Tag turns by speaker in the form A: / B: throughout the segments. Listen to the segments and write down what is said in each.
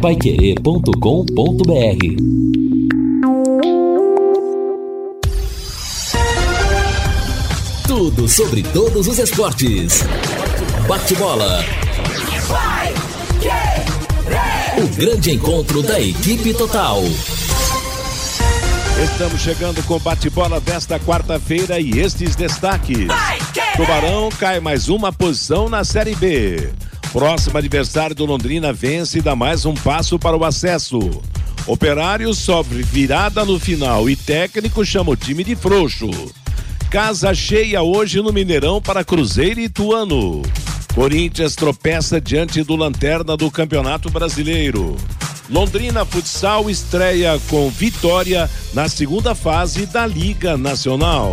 A: paiquerê.com.br Tudo sobre todos os esportes. Bate-bola. O grande encontro da equipe total.
B: Estamos chegando com bate-bola desta quarta-feira e estes destaques. Tubarão cai mais uma posição na Série B. Próximo adversário do Londrina vence e dá mais um passo para o acesso. Operário sofre virada no final e técnico chama o time de frouxo. Casa cheia hoje no Mineirão para Cruzeiro e Ituano. Corinthians tropeça diante do Lanterna do Campeonato Brasileiro. Londrina Futsal estreia com vitória na segunda fase da Liga Nacional.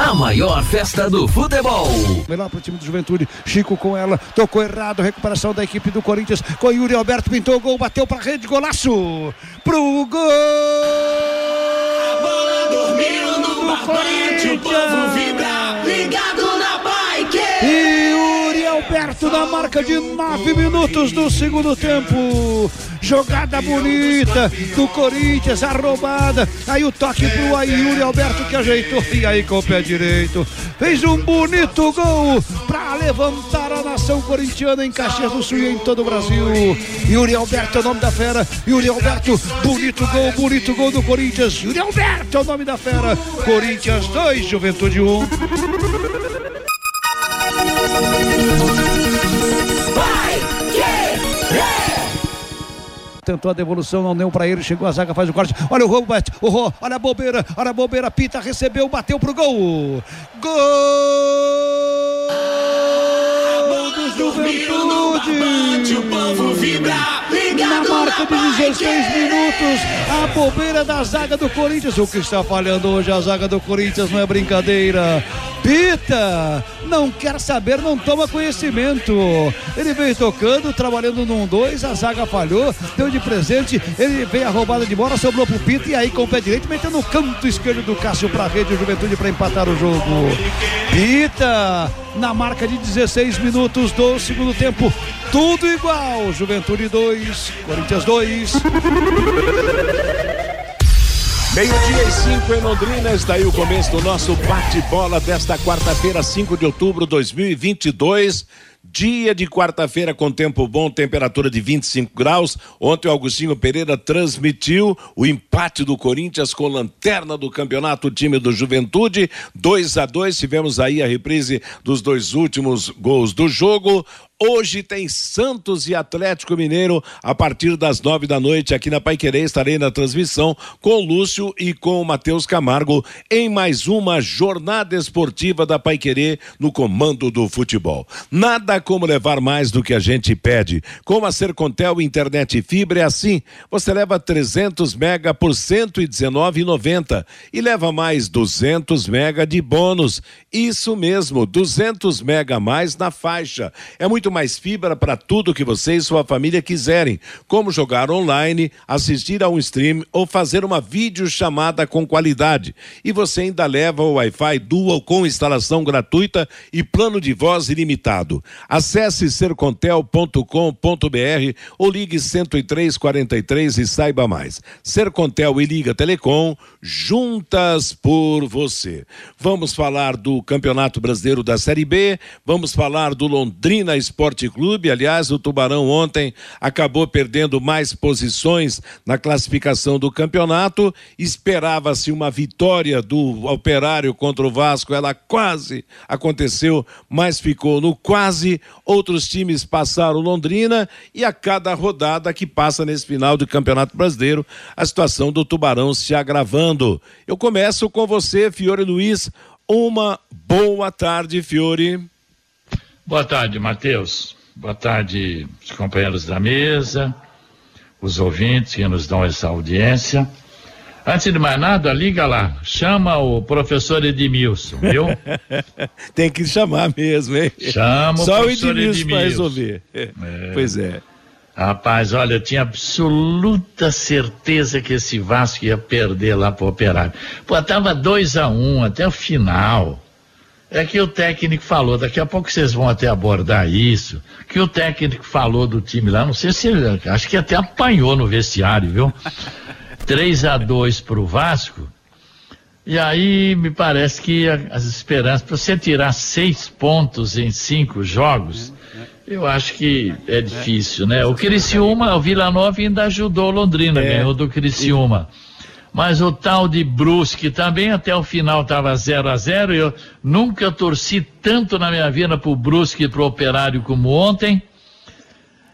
A: A maior festa do futebol.
C: Melhor para o time do Juventude. Chico com ela. Tocou errado. Recuperação da equipe do Corinthians. Com Yuri Alberto pintou o gol. Bateu para a rede. Golaço. Pro gol. A bola dormiu no Corinthians. O povo vibra. Ligado. Yuri Alberto na marca de nove minutos do segundo tempo. Jogada bonita do Corinthians, a roubada. Aí o toque pro Ayuri Alberto que ajeitou. E aí com o pé direito. Fez um bonito gol para levantar a nação corintiana em Caxias do Sul e em todo o Brasil. Yuri Alberto é o nome da fera. Yuri Alberto, bonito gol, bonito gol do Corinthians. Yuri Alberto é o nome da fera. Corinthians 2, Juventude 1. Um. Tentou a devolução, não deu para ele, chegou a zaga, faz o corte. Olha o Robert, o Rô, olha a bobeira, olha a bobeira, Pita recebeu, bateu pro gol. Gol Juventude. O povo vibra, na marca de 16 minutos, a bobeira da zaga do Corinthians. O que está falhando hoje a zaga do Corinthians não é brincadeira. Pita, não quer saber, não toma conhecimento. Ele veio tocando, trabalhando num dois, a zaga falhou, deu de presente, ele veio a roubada de bola, sobrou pro Pita e aí com o pé direito metendo no canto esquerdo do Cássio pra rede, o Juventude para empatar o jogo. Pita, na marca de 16 minutos do segundo tempo, tudo igual. Juventude 2, Corinthians 2.
B: Meio-dia e cinco em Londrina, está aí o começo do nosso bate-bola desta quarta-feira, 5 de outubro de 2022. Dia de quarta-feira com tempo bom, temperatura de 25 graus. Ontem o Augustinho Pereira transmitiu o empate do Corinthians com lanterna do campeonato, o time do Juventude. 2 a 2 Tivemos aí a reprise dos dois últimos gols do jogo. Hoje tem Santos e Atlético Mineiro a partir das nove da noite aqui na Paiquerê. Estarei na transmissão com o Lúcio e com o Matheus Camargo em mais uma jornada esportiva da Paiquerê no comando do futebol. Nada como levar mais do que a gente pede. Com a Sercontel Internet e Fibra é assim. Você leva 300 mega por 119,90 e leva mais 200 mega de bônus. Isso mesmo, 200 mega a mais na faixa. É muito mais fibra para tudo que você e sua família quiserem, como jogar online, assistir a um stream ou fazer uma videochamada com qualidade. E você ainda leva o Wi-Fi Dual com instalação gratuita e plano de voz ilimitado. Acesse sercontel.com.br ou ligue 10343 e saiba mais. Sercontel e Liga Telecom, juntas por você. Vamos falar do Campeonato Brasileiro da Série B, vamos falar do Londrina Esporte Clube. Aliás, o Tubarão ontem acabou perdendo mais posições na classificação do campeonato. Esperava-se uma vitória do Operário contra o Vasco, ela quase aconteceu, mas ficou no quase. Outros times passaram Londrina e a cada rodada que passa nesse final do Campeonato Brasileiro, a situação do Tubarão se agravando. Eu começo com você, Fiore Luiz. Uma boa tarde, Fiore.
D: Boa tarde, Matheus. Boa tarde, os companheiros da mesa, os ouvintes que nos dão essa audiência. Antes de mais nada, liga lá, chama o professor Edmilson, viu?
B: Tem que chamar mesmo, hein?
D: Chama
B: Só
D: o professor
B: Edmilson para
D: Edmilson.
B: resolver. Pois é.
D: Rapaz, olha, eu tinha absoluta certeza que esse Vasco ia perder lá pro Operário. Pô, tava 2 a 1 um, até o final. É que o técnico falou, daqui a pouco vocês vão até abordar isso, que o técnico falou do time lá, não sei se ele, acho que até apanhou no vestiário, viu? 3 a 2 pro Vasco. E aí me parece que as esperanças, para você tirar seis pontos em cinco jogos, eu acho que é difícil, né? O Criciúma, o Vila Nova ainda ajudou o Londrina,
B: É.
D: ganhou do Criciúma. Mas o tal de Brusque também até o final estava 0 a 0 Eu nunca torci tanto na minha vida pro Brusque e pro Operário como ontem.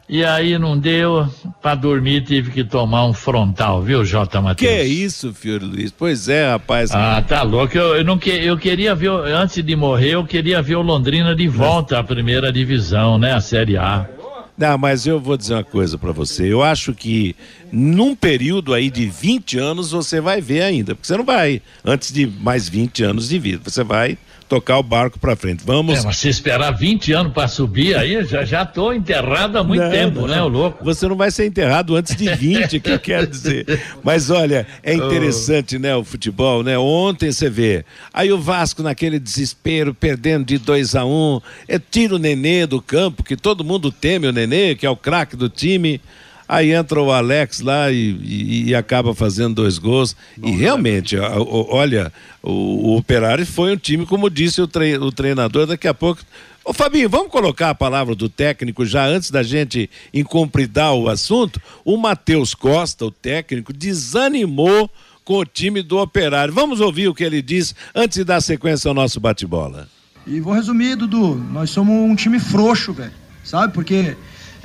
D: E aí não deu, para dormir tive que tomar um frontal, viu, J. Matheus?
B: Que isso, Fiore Luiz? Pois é, rapaz.
D: Ah, tá louco. Eu, eu não que, eu queria ver, o- antes de morrer, eu queria ver o Londrina de volta à primeira divisão, né? A Série A.
B: Não, mas eu vou dizer uma coisa pra você. Eu acho que num período aí de 20 anos você vai ver ainda, porque você não vai antes de mais 20 anos de vida. Você vai tocar o barco pra frente. Vamos
D: É, mas se esperar 20 anos para subir aí, já já tô enterrado há muito
B: Não,
D: tempo,
B: não.
D: né, o louco?
B: Você não vai ser enterrado antes de 20, que eu quero dizer. Mas olha, é interessante, né, o futebol, né? Ontem você vê. Aí o Vasco naquele desespero, perdendo de 2 a 1 um, é tira o Nenê do campo, que todo mundo teme o Nenê, que é o craque do time. Aí entra o Alex lá e, e- e acaba fazendo dois gols. e realmente, a- o- olha, o, o Operário foi um time, como disse o, tre- o treinador, daqui a pouco. Ô Fabinho, vamos colocar a palavra do técnico já antes da gente incumpridar o assunto? O Matheus Costa, o técnico, desanimou com o time do Operário. Vamos ouvir o que ele diz antes de dar sequência ao nosso bate-bola.
E: E vou resumir, Dudu. Nós somos um time frouxo, velho. Sabe? Porque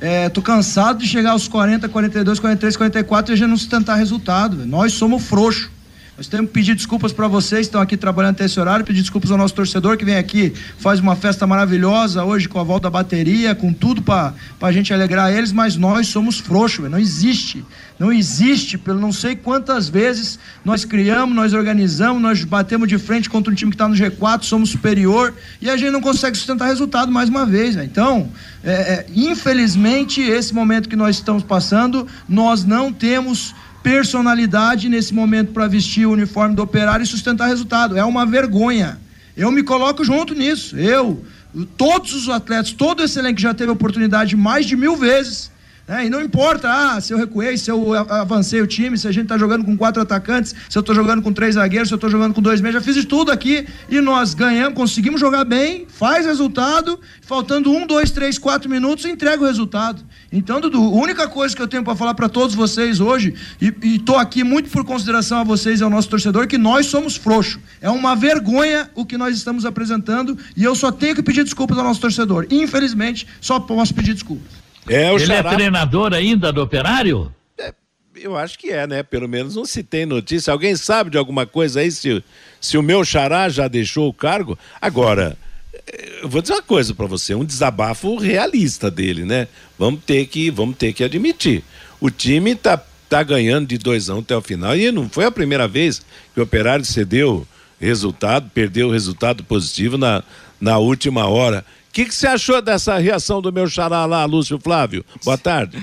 E: é, tô cansado de chegar aos 40, 42, 43, 44 e gente não sustentar resultado. Nós somos frouxo. Nós temos que pedir desculpas para vocês que estão aqui trabalhando até esse horário, pedir desculpas ao nosso torcedor que vem aqui, faz uma festa maravilhosa hoje com a volta da bateria, com tudo para a gente alegrar eles, mas nós somos frouxos, não existe. Não existe, pelo não sei quantas vezes nós criamos, nós organizamos, nós batemos de frente contra um time que está no G4, somos superior e a gente não consegue sustentar resultado mais uma vez. velho. Então, é, é, infelizmente, esse momento que nós estamos passando, nós não temos personalidade nesse momento para vestir o uniforme do operário e sustentar resultado. É uma vergonha. Eu me coloco junto nisso. Eu, todos os atletas, todo esse elenco já teve oportunidade mais de mil vezes. Né? E não importa ah, se eu recuei, se eu avancei o time, se a gente está jogando com quatro atacantes, se eu estou jogando com três zagueiros, se eu estou jogando com dois meios, já fiz de tudo aqui e nós ganhamos, conseguimos jogar bem, faz resultado, faltando um, dois, três, quatro minutos, entrega o resultado. Então, Dudu, a única coisa que eu tenho para falar para todos vocês hoje, e estou aqui muito por consideração a vocês e ao nosso torcedor, que nós somos frouxos. É uma vergonha o que nós estamos apresentando e eu só tenho que pedir desculpas ao nosso torcedor. Infelizmente, só posso pedir desculpas.
B: É o
D: Ele
B: Xará.
D: é treinador ainda do Operário?
B: Eu acho que é, né? Pelo menos não se tem notícia. Alguém sabe de alguma coisa aí se, se o meu xará já deixou o cargo? Agora, eu vou dizer uma coisa para você, um desabafo realista dele, né? Vamos ter que, vamos ter que admitir. O time tá, tá ganhando de 2 a 1 um até o final e não foi a primeira vez que o Operário cedeu resultado, perdeu o resultado positivo na, na última hora. O que, que você achou dessa reação do meu xará lá, Lúcio Flávio? Boa tarde.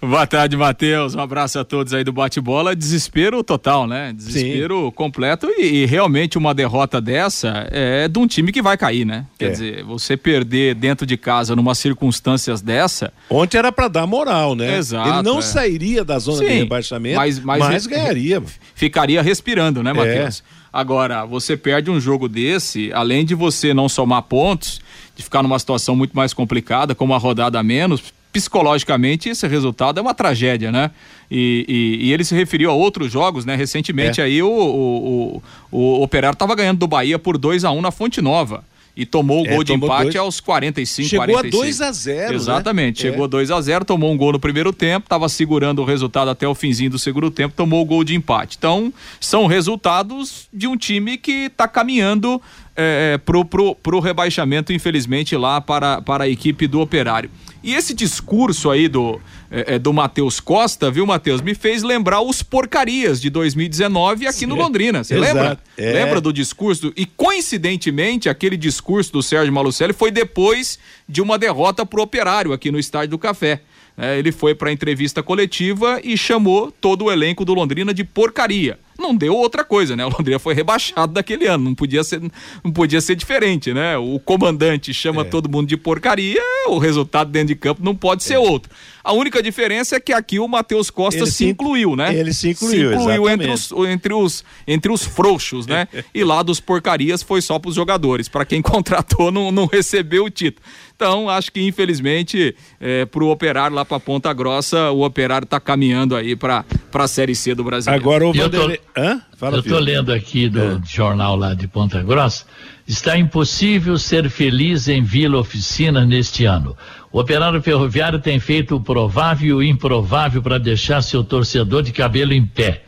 F: Boa tarde, Matheus. Um abraço a todos aí do bate-bola. Desespero total, né? Desespero completo e, e realmente uma derrota dessa é de um time que vai cair, né? Quer
B: É.
F: dizer, você perder dentro de casa numa circunstâncias dessa,
B: Ontem era para dar moral, né?
F: Exato,
B: Ele não
F: é.
B: sairia da zona de
F: Sim,
B: rebaixamento,
F: mas-
B: mas,
F: mas-
B: ganharia.
F: ficaria respirando, né,
B: É.
F: Matheus? Agora, você perde um jogo desse, além de você não somar pontos, de ficar numa situação muito mais complicada, com uma rodada a menos, psicologicamente esse resultado é uma tragédia, né? E, e- e ele se referiu a outros jogos, né? Recentemente
B: É.
F: aí o, o, o, o Operário estava ganhando do Bahia por 2 a 1 na Fonte Nova. E tomou o
B: É,
F: gol de empate
B: dois.
F: aos 45,
B: Chegou a
F: 46.
B: 2 a 0, né?
F: Exatamente,
B: É.
F: chegou 2 a 0 tomou um gol no primeiro tempo, estava segurando o resultado até o finzinho do segundo tempo, tomou o gol de empate. Então, são resultados de um time que está caminhando é, pro, pro, pro rebaixamento, infelizmente, lá para, para a equipe do Operário. E esse discurso aí do, é, é do Matheus Costa, viu, Matheus, me fez lembrar os porcarias de 2019 aqui Sim, no Londrina. Você lembra? É. Lembra do discurso? E coincidentemente, aquele discurso do Sérgio Malucelli foi depois de uma derrota pro Operário aqui no Estádio do Café. É, ele foi para a entrevista coletiva e chamou todo o elenco do Londrina de porcaria não deu outra coisa, né? O Londrina foi rebaixado daquele ano, não podia ser, não podia ser diferente, né? O comandante chama é. todo mundo de porcaria, o resultado dentro de campo não pode ser é. outro. A única diferença é que aqui o Matheus Costa ele se incluiu, né?
B: Ele se incluiu, se incluiu
F: entre os, entre os entre os frouxos, né? e lá dos porcarias foi só para os jogadores, para quem contratou não, não recebeu o título. Então, acho que infelizmente, é, para o operário lá para Ponta Grossa, o operário está caminhando aí para a Série C do Brasil.
B: Agora o
D: Vanderlei. Hã? Fala, Eu estou lendo aqui do é. jornal lá de Ponta Grossa. Está impossível ser feliz em Vila Oficina neste ano. O operário ferroviário tem feito o provável e o improvável para deixar seu torcedor de cabelo em pé.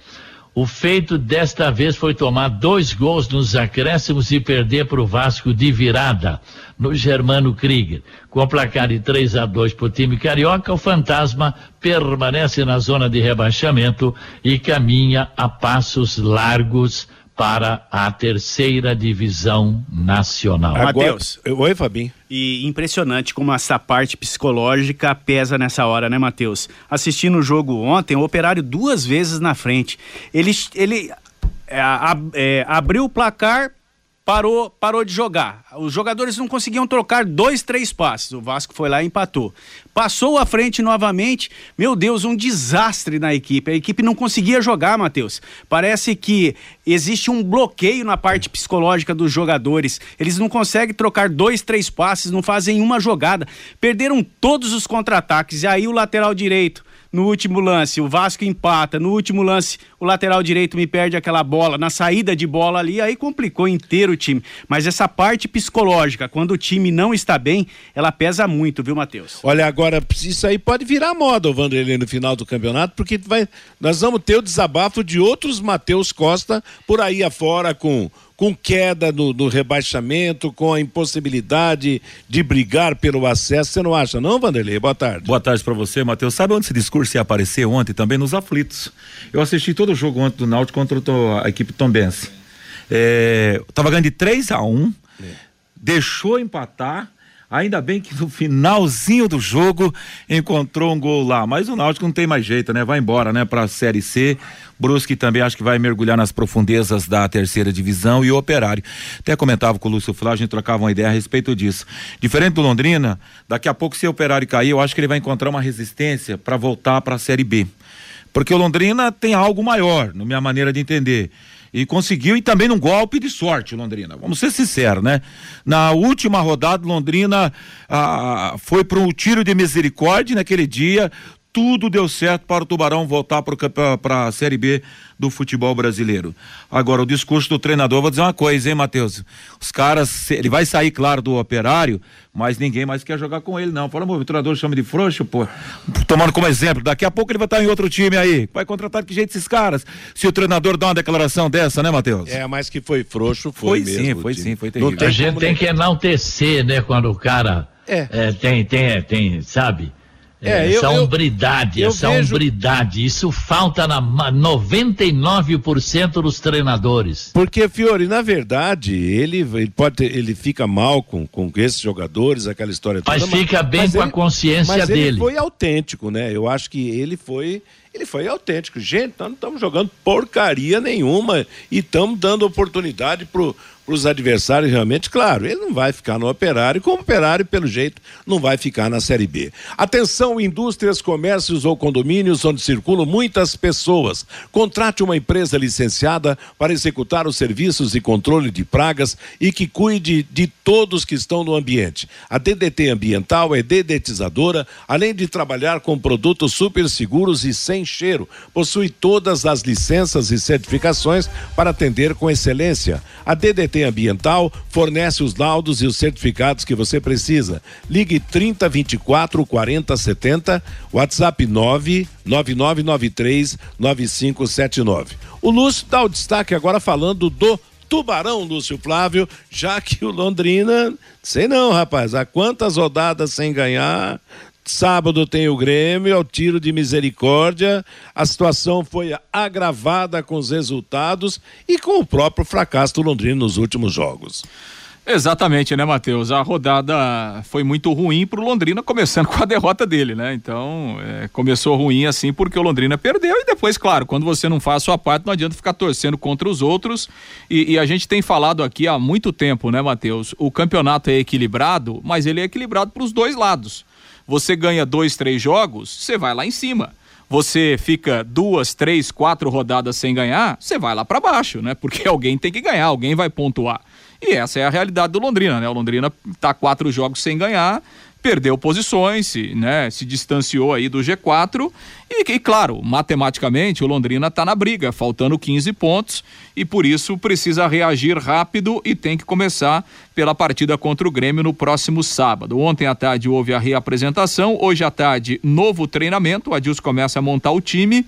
D: O feito desta vez foi tomar dois gols nos acréscimos e perder para o Vasco de virada no Germano Krieger. Com o placar de 3 a 2 para o time carioca, o Fantasma permanece na zona de rebaixamento e caminha a passos largos para a terceira divisão nacional.
G: Matheus. Oi, Fabinho. E impressionante como essa parte psicológica pesa nessa hora, né, Matheus? Assistindo o jogo ontem, o operário duas vezes na frente. Ele, ele é, é, abriu o placar parou, parou de jogar. Os jogadores não conseguiam trocar dois, três passes. O Vasco foi lá e empatou. Passou à frente novamente. Meu Deus, um desastre na equipe. A equipe não conseguia jogar, Matheus. Parece que existe um bloqueio na parte psicológica dos jogadores. Eles não conseguem trocar dois, três passes, não fazem uma jogada. Perderam todos os contra-ataques. E aí o lateral direito no último lance, o Vasco empata. No último lance, o lateral direito me perde aquela bola. Na saída de bola ali, aí complicou inteiro o time. Mas essa parte psicológica, quando o time não está bem, ela pesa muito, viu, Matheus?
B: Olha, agora, isso aí pode virar moda, o Vanderlei, no final do campeonato, porque vai, nós vamos ter o desabafo de outros Matheus Costa por aí afora com com queda no, no, rebaixamento, com a impossibilidade de brigar pelo acesso. Você não acha, não, Vanderlei? Boa tarde.
H: Boa tarde para você, Matheus. Sabe onde esse discurso ia aparecer ontem? Também nos aflitos. Eu assisti todo o jogo ontem do Náutico contra a equipe tombense. É, tava ganhando de 3 a 1 é. deixou empatar Ainda bem que no finalzinho do jogo encontrou um gol lá, mas o Náutico não tem mais jeito, né? Vai embora, né, para a Série C. Brusque também acho que vai mergulhar nas profundezas da terceira divisão e o Operário. Até comentava com o Lúcio Flá, a gente trocava uma ideia a respeito disso. Diferente do Londrina, daqui a pouco se o Operário cair, eu acho que ele vai encontrar uma resistência para voltar para a Série B. Porque o Londrina tem algo maior, na minha maneira de entender e conseguiu, e também num golpe de sorte, Londrina. Vamos ser sinceros, né? Na última rodada, Londrina ah, foi para um tiro de misericórdia naquele dia. Tudo deu certo para o Tubarão voltar para a Série B do futebol brasileiro. Agora, o discurso do treinador, vou dizer uma coisa, hein, Matheus? Os caras, ele vai sair, claro, do operário, mas ninguém mais quer jogar com ele, não. Fala, o treinador chama de frouxo, pô. Tomando como exemplo, daqui a pouco ele vai estar em outro time aí. Vai contratar de que jeito esses caras? Se o treinador dá uma declaração dessa, né, Matheus?
B: É, mas que foi frouxo, foi, foi mesmo.
H: Sim, foi sim, foi terrível.
D: A gente tem que enaltecer, né, quando o cara é. É, tem, tem, tem, sabe? É, essa eu, hombridade, eu, essa vejo... hombridade, isso falta na 99% dos treinadores.
B: Porque, Fiore, na verdade, ele, ele pode ter, ele fica mal com, com esses jogadores, aquela história
D: toda. Mas fica bem mas com ele, a consciência
B: mas
D: dele.
B: Ele foi autêntico, né? Eu acho que ele foi ele foi autêntico. Gente, nós não estamos jogando porcaria nenhuma e estamos dando oportunidade pro para os adversários realmente, claro, ele não vai ficar no operário, como operário, pelo jeito, não vai ficar na Série B. Atenção, indústrias, comércios ou condomínios onde circulam muitas pessoas. Contrate uma empresa licenciada para executar os serviços e controle de pragas e que cuide de todos que estão no ambiente. A DDT Ambiental é dedetizadora, além de trabalhar com produtos super seguros e sem cheiro. Possui todas as licenças e certificações para atender com excelência. A DDT Ambiental fornece os laudos e os certificados que você precisa. Ligue 30 24 40 70, WhatsApp 9 9993 9579. O Lúcio dá o destaque agora falando do Tubarão, Lúcio Flávio, já que o Londrina, sei não, rapaz, há quantas rodadas sem ganhar? Sábado tem o Grêmio, é o tiro de misericórdia. A situação foi agravada com os resultados e com o próprio fracasso do Londrina nos últimos jogos.
F: Exatamente, né, Matheus? A rodada foi muito ruim pro Londrina, começando com a derrota dele, né? Então, é, começou ruim assim porque o Londrina perdeu e depois, claro, quando você não faz a sua parte, não adianta ficar torcendo contra os outros. E, e a gente tem falado aqui há muito tempo, né, Matheus? O campeonato é equilibrado, mas ele é equilibrado para os dois lados. Você ganha dois, três jogos, você vai lá em cima você fica duas, três, quatro rodadas sem ganhar, você vai lá para baixo, né? Porque alguém tem que ganhar, alguém vai pontuar. E essa é a realidade do Londrina, né? O Londrina tá quatro jogos sem ganhar, perdeu posições, se, né, se distanciou aí do G4 e, e claro, matematicamente o Londrina está na briga, faltando 15 pontos e por isso precisa reagir rápido e tem que começar pela partida contra o Grêmio no próximo sábado. Ontem à tarde houve a reapresentação, hoje à tarde novo treinamento, o Adilson começa a montar o time.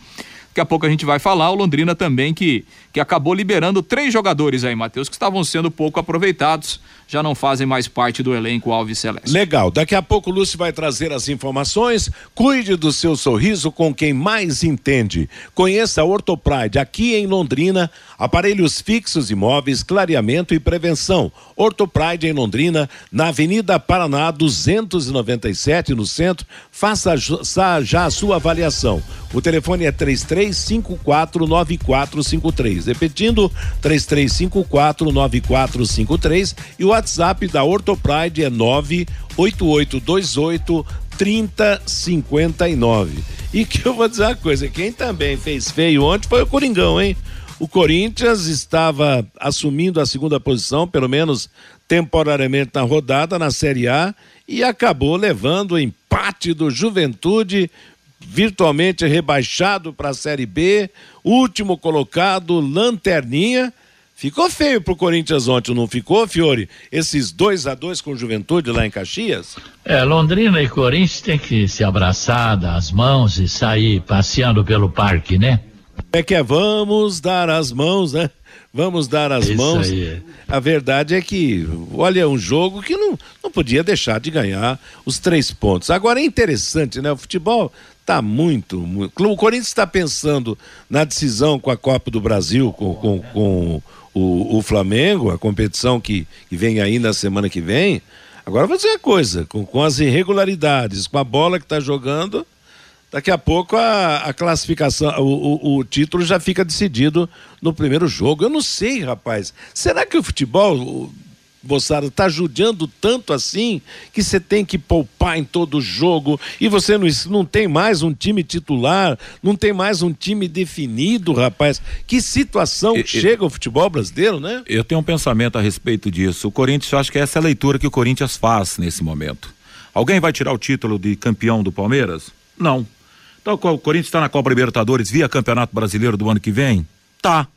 F: Daqui a pouco a gente vai falar. O Londrina também que, que acabou liberando três jogadores aí, Matheus, que estavam sendo pouco aproveitados já não fazem mais parte do elenco Alves Celeste.
B: Legal. Daqui a pouco o Lúcio vai trazer as informações. Cuide do seu sorriso com quem mais entende. Conheça a Ortopride aqui em Londrina. Aparelhos fixos, imóveis, clareamento e prevenção. Ortopride em Londrina, na Avenida Paraná 297, no centro. Faça já a sua avaliação. O telefone é 33549453. Repetindo, 33549453 e o WhatsApp da Ortopride é 98828 3059. E que eu vou dizer uma coisa, quem também fez feio ontem foi o Coringão, hein? O Corinthians estava assumindo a segunda posição, pelo menos temporariamente na rodada, na Série A, e acabou levando o empate do Juventude, virtualmente rebaixado para a Série B, último colocado, Lanterninha Ficou feio pro Corinthians ontem, não ficou, Fiore? Esses 2 a 2 com Juventude lá em Caxias?
D: É, Londrina e Corinthians tem que se abraçar, dar as mãos e sair passeando pelo parque, né?
B: É que é vamos dar as mãos, né? Vamos dar as
D: Isso
B: mãos.
D: aí.
B: A verdade é que, olha, um jogo que não, não podia deixar de ganhar os três pontos. Agora é interessante, né? O futebol tá muito, muito. O Corinthians está pensando na decisão com a Copa do Brasil, com, com, com o, o Flamengo, a competição que, que vem aí na semana que vem. Agora vou dizer uma coisa, com, com as irregularidades, com a bola que está jogando, daqui a pouco a, a classificação, o, o, o, título já fica decidido no primeiro jogo. Eu não sei, rapaz. Será que o futebol moçada, tá judiando tanto assim que você tem que poupar em todo jogo e você não, não tem mais um time titular, não tem mais um time definido, rapaz. Que situação que chega o futebol brasileiro, né?
H: Eu tenho um pensamento a respeito disso. O Corinthians, eu acho que essa é a leitura que o Corinthians faz nesse momento. Alguém vai tirar o título de campeão do Palmeiras? Não. Então o Corinthians está na Copa Libertadores via Campeonato Brasileiro do ano que vem? Tá.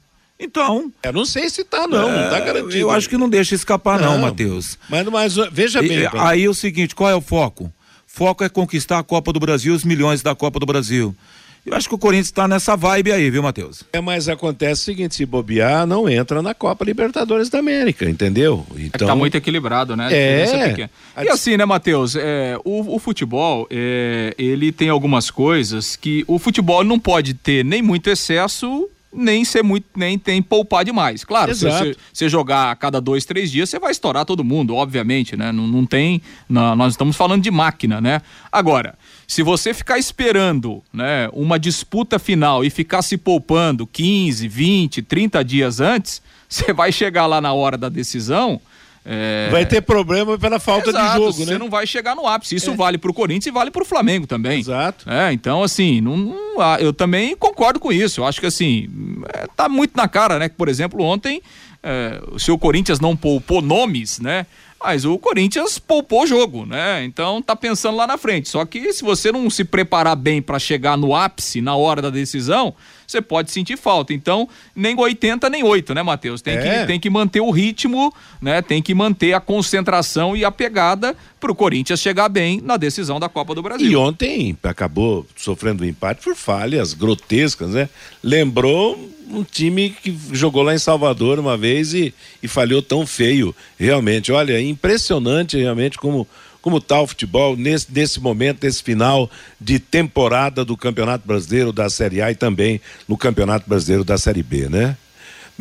H: Então.
B: Eu não sei se tá, não, é, não tá garantido.
H: Eu acho que não deixa escapar, não, não Matheus.
B: Mas, mas veja bem.
H: E, aí é o seguinte: qual é o foco? Foco é conquistar a Copa do Brasil, os milhões da Copa do Brasil. Eu acho que o Corinthians está nessa vibe aí, viu, Matheus?
B: É, mas acontece o seguinte: se bobear, não entra na Copa Libertadores da América, entendeu?
F: Então. É tá muito equilibrado, né?
B: É.
F: E assim, né, Matheus? É, o, o, futebol, é, ele tem algumas coisas que o futebol não pode ter nem muito excesso nem ser muito, nem tem poupar demais. Claro, se você, jogar a cada dois, três dias, você vai estourar todo mundo, obviamente, né? Não, não tem. Não, nós estamos falando de máquina, né? Agora, se você ficar esperando né, uma disputa final e ficar se poupando 15, 20, 30 dias antes, você vai chegar lá na hora da decisão
B: é... Vai ter problema pela falta
F: Exato,
B: de jogo,
F: você
B: né?
F: Você não vai chegar no ápice. Isso é. vale para o Corinthians e vale para o Flamengo também.
B: Exato.
F: É, então, assim, não, não, eu também concordo com isso. Eu acho que, assim, é, tá muito na cara, né? Que, por exemplo, ontem, é, o seu Corinthians não poupou nomes, né? Mas o Corinthians poupou o jogo, né? Então tá pensando lá na frente. Só que se você não se preparar bem para chegar no ápice na hora da decisão, você pode sentir falta. Então, nem 80 nem 8, né, Matheus? Tem, é. que, tem que manter o ritmo, né? Tem que manter a concentração e a pegada para o Corinthians chegar bem na decisão da Copa do Brasil.
B: E ontem acabou sofrendo um empate por falhas grotescas, né? Lembrou um time que jogou lá em Salvador uma vez e, e falhou tão feio, realmente. Olha, é impressionante realmente como como está o futebol nesse, nesse momento, nesse final de temporada do Campeonato Brasileiro da Série A e também no Campeonato Brasileiro da Série B, né?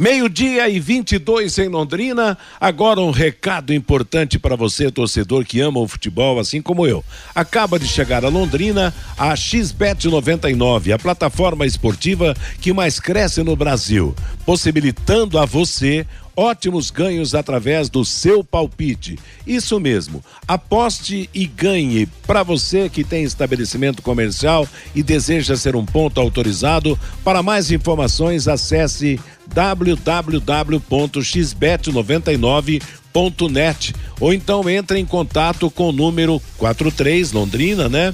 B: Meio-dia e 22 em Londrina. Agora um recado importante para você, torcedor que ama o futebol, assim como eu. Acaba de chegar a Londrina a XBET 99, a plataforma esportiva que mais cresce no Brasil, possibilitando a você ótimos ganhos através do seu palpite. Isso mesmo. Aposte e ganhe. Para você que tem estabelecimento comercial e deseja ser um ponto autorizado, para mais informações acesse www.xbet99.net ou então entre em contato com o número 43 Londrina, né?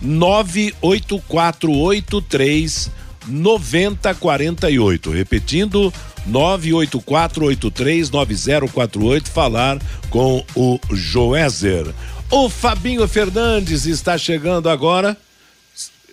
B: 98483 9048. Repetindo, 984839048. Falar com o Joézer. O Fabinho Fernandes está chegando agora.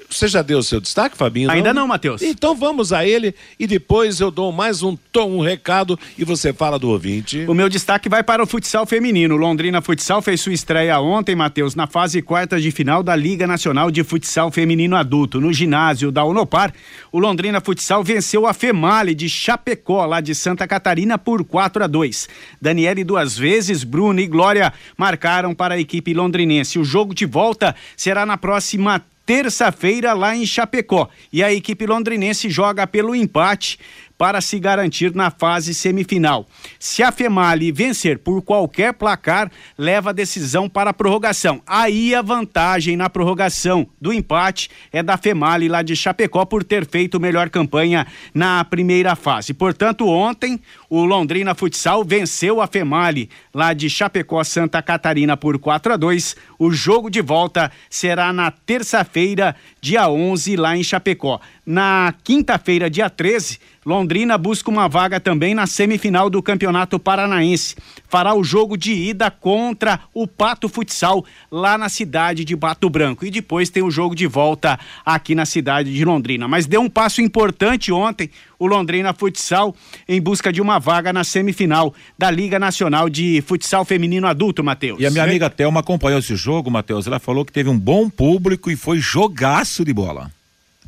B: Você já deu o seu destaque, Fabinho?
G: Ainda não, Matheus.
B: Então vamos a ele e depois eu dou mais um tom, um recado e você fala do ouvinte.
G: O meu destaque vai para o futsal feminino. Londrina Futsal fez sua estreia ontem, Matheus, na fase quarta de final da Liga Nacional de Futsal Feminino Adulto. No ginásio da Unopar, o Londrina Futsal venceu a Female de Chapecó, lá de Santa Catarina, por 4 a 2. Daniele duas vezes, Bruno e Glória marcaram para a equipe londrinense. O jogo de volta será na próxima terça-feira lá em Chapecó. E a equipe londrinense joga pelo empate para se garantir na fase semifinal. Se a Female vencer por qualquer placar, leva a decisão para a prorrogação. Aí a vantagem na prorrogação do empate é da Female lá de Chapecó por ter feito melhor campanha na primeira fase. Portanto, ontem o Londrina Futsal venceu a Female lá de Chapecó, Santa Catarina por 4 a 2. O jogo de volta será na terça-feira, dia 11, lá em Chapecó. Na quinta-feira, dia 13, Londrina busca uma vaga também na semifinal do Campeonato Paranaense. Fará o jogo de ida contra o Pato Futsal lá na cidade de Bato Branco e depois tem o jogo de volta aqui na cidade de Londrina. Mas deu um passo importante ontem o Londrina Futsal em busca de uma vaga na semifinal da Liga Nacional de Futsal Feminino Adulto, Matheus.
H: E a minha amiga Thelma acompanhou esse jogo, Matheus. Ela falou que teve um bom público e foi jogaço de bola.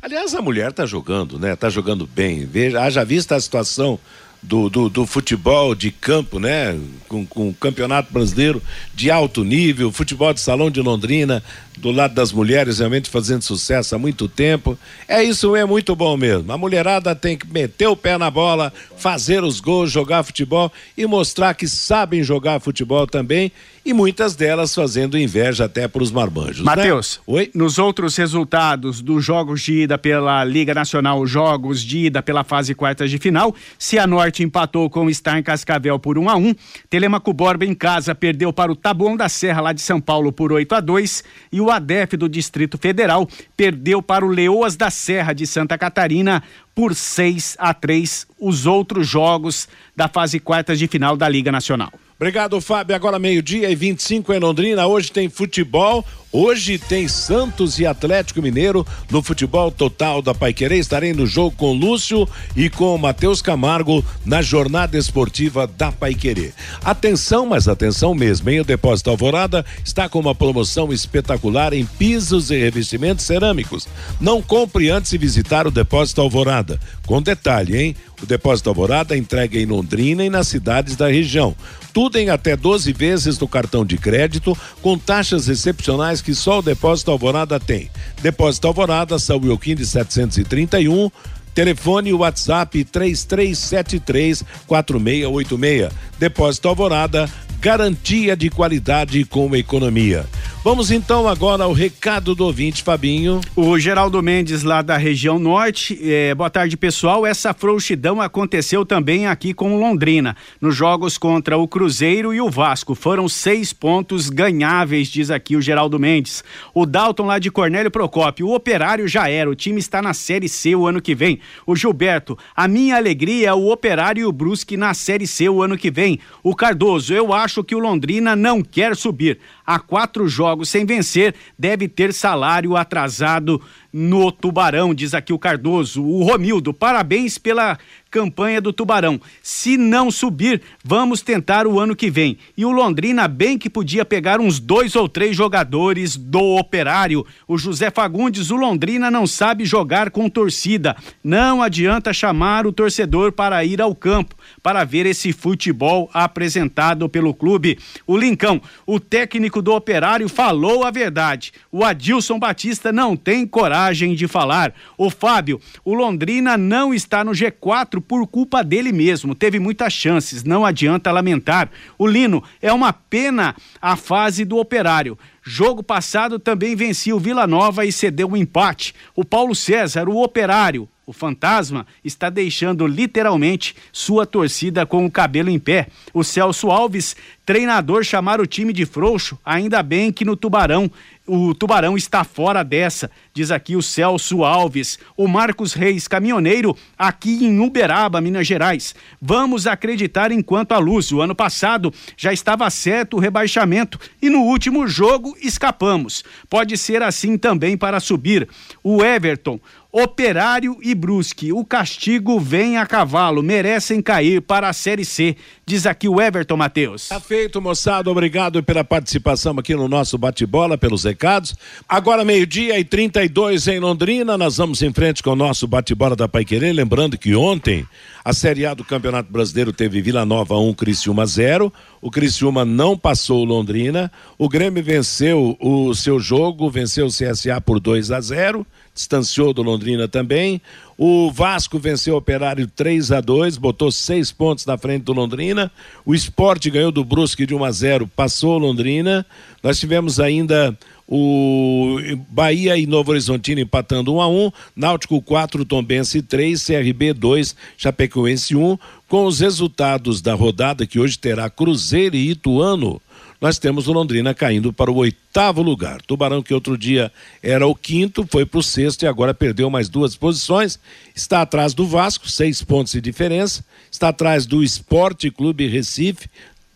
B: Aliás, a mulher tá jogando, né? Tá jogando bem. Veja, haja vista a situação do, do, do, futebol de campo, né? Com, com o campeonato brasileiro de alto nível, futebol de salão de Londrina, do lado das mulheres realmente fazendo sucesso há muito tempo. É isso, é muito bom mesmo. A mulherada tem que meter o pé na bola, fazer os gols, jogar futebol e mostrar que sabem jogar futebol também e muitas delas fazendo inveja até para os marmanjos. né?
G: Matheus, oi? Nos outros resultados dos jogos de ida pela Liga Nacional, jogos de ida pela fase quartas de final, Cianorte empatou com o Star em Cascavel por 1 a 1, Telemaco Borba em casa perdeu para o Taboão da Serra lá de São Paulo por 8 a 2 e o ADEF do Distrito Federal perdeu para o Leoas da Serra de Santa Catarina por 6 a 3 os outros jogos da fase quartas de final da Liga Nacional.
B: Obrigado, Fábio. Agora meio-dia e 25 em Londrina. Hoje tem futebol. Hoje tem Santos e Atlético Mineiro no futebol total da Paiquerê. Estarei no jogo com Lúcio e com Matheus Camargo na jornada esportiva da Paiquerê. Atenção, mas atenção mesmo, hein? O Depósito Alvorada está com uma promoção espetacular em pisos e revestimentos cerâmicos. Não compre antes de visitar o Depósito Alvorada. Com detalhe, hein? O Depósito Alvorada entrega em Londrina e nas cidades da região. Tudo em até 12 vezes no cartão de crédito, com taxas excepcionais que só o Depósito Alvorada tem. Depósito Alvorada, São Joaquim 731. Telefone WhatsApp 3373 4686. Depósito Alvorada, garantia de qualidade com economia. Vamos então agora ao recado do ouvinte, Fabinho.
G: O Geraldo Mendes, lá da região norte. É, boa tarde, pessoal. Essa frouxidão aconteceu também aqui com Londrina, nos jogos contra o Cruzeiro e o Vasco. Foram seis pontos ganháveis, diz aqui o Geraldo Mendes. O Dalton, lá de Cornélio Procópio. O operário já era. O time está na Série C o ano que vem. O Gilberto, a minha alegria é o operário e o Brusque na Série C o ano que vem. O Cardoso, eu acho que o Londrina não quer subir. Há quatro jogos sem vencer, deve ter salário atrasado no Tubarão, diz aqui o Cardoso. O Romildo, parabéns pela campanha do Tubarão. Se não subir, vamos tentar o ano que vem. E o Londrina bem que podia pegar uns dois ou três jogadores do Operário. O José Fagundes, o Londrina não sabe jogar com torcida. Não adianta chamar o torcedor para ir ao campo para ver esse futebol apresentado pelo clube. O Lincão, o técnico do Operário, falou a verdade. O Adilson Batista não tem coragem de falar. O Fábio, o Londrina não está no G4 por culpa dele mesmo. Teve muitas chances, não adianta lamentar. O Lino, é uma pena a fase do operário. Jogo passado também vencia o Vila Nova e cedeu um empate. O Paulo César, o operário, o fantasma está deixando literalmente sua torcida com o cabelo em pé. O Celso Alves, treinador, chamar o time de frouxo, ainda bem que no Tubarão o Tubarão está fora dessa, diz aqui o Celso Alves. O Marcos Reis, caminhoneiro, aqui em Uberaba, Minas Gerais. Vamos acreditar enquanto a luz. O ano passado já estava certo o rebaixamento e no último jogo escapamos. Pode ser assim também para subir. O Everton, Operário e Brusque, o castigo vem a cavalo, merecem cair para a Série C, diz aqui o Everton Matheus.
B: Tá feito, moçada, obrigado pela participação aqui no nosso bate-bola, pelos recados. Agora meio-dia e 32 em Londrina, nós vamos em frente com o nosso bate-bola da Paiquerê, lembrando que ontem a Série A do Campeonato Brasileiro teve Vila Nova 1, Criciúma 0, o Criciúma não passou Londrina, o Grêmio venceu o seu jogo, venceu o CSA por 2 a 0 distanciou do Londrina também. O Vasco venceu o Operário 3 a 2 botou seis pontos na frente do Londrina. O Esporte ganhou do Brusque de 1 a 0 passou o Londrina. Nós tivemos ainda o Bahia e Novo Horizontino empatando 1 a 1 Náutico 4, Tombense 3, CRB 2, Chapecoense 1. Com os resultados da rodada que hoje terá Cruzeiro e Ituano nós temos o Londrina caindo para o oitavo lugar. Tubarão, que outro dia era o quinto, foi para o sexto e agora perdeu mais duas posições. Está atrás do Vasco, seis pontos de diferença. Está atrás do Esporte Clube Recife.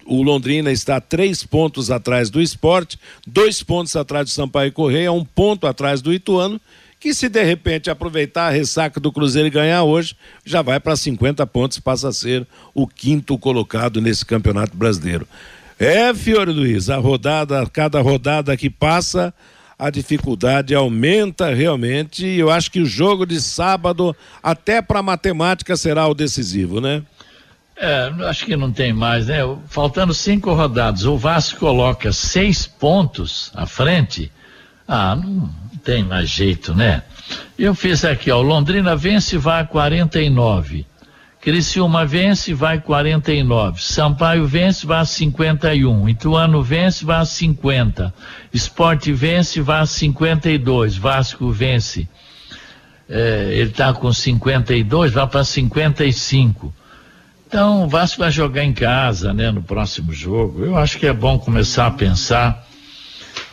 B: O Londrina está três pontos atrás do esporte, dois pontos atrás do Sampaio Correia, um ponto atrás do Ituano que se de repente aproveitar a ressaca do Cruzeiro e ganhar hoje, já vai para 50 pontos, passa a ser o quinto colocado nesse Campeonato Brasileiro. É, Fiore Luiz, a rodada, cada rodada que passa, a dificuldade aumenta realmente. E eu acho que o jogo de sábado, até para matemática, será o decisivo, né?
D: É, acho que não tem mais, né? Faltando cinco rodadas, o Vasco coloca seis pontos à frente. Ah, não tem mais jeito, né? Eu fiz aqui, ó, Londrina vence vai a 49. Criciúma vence, vai 49. Sampaio vence, vai a 51. Ituano vence, vai a 50. Esporte vence, vai a 52. Vasco vence. É, ele está com 52, vai para 55. Então, o Vasco vai jogar em casa, né, no próximo jogo. Eu acho que é bom começar a pensar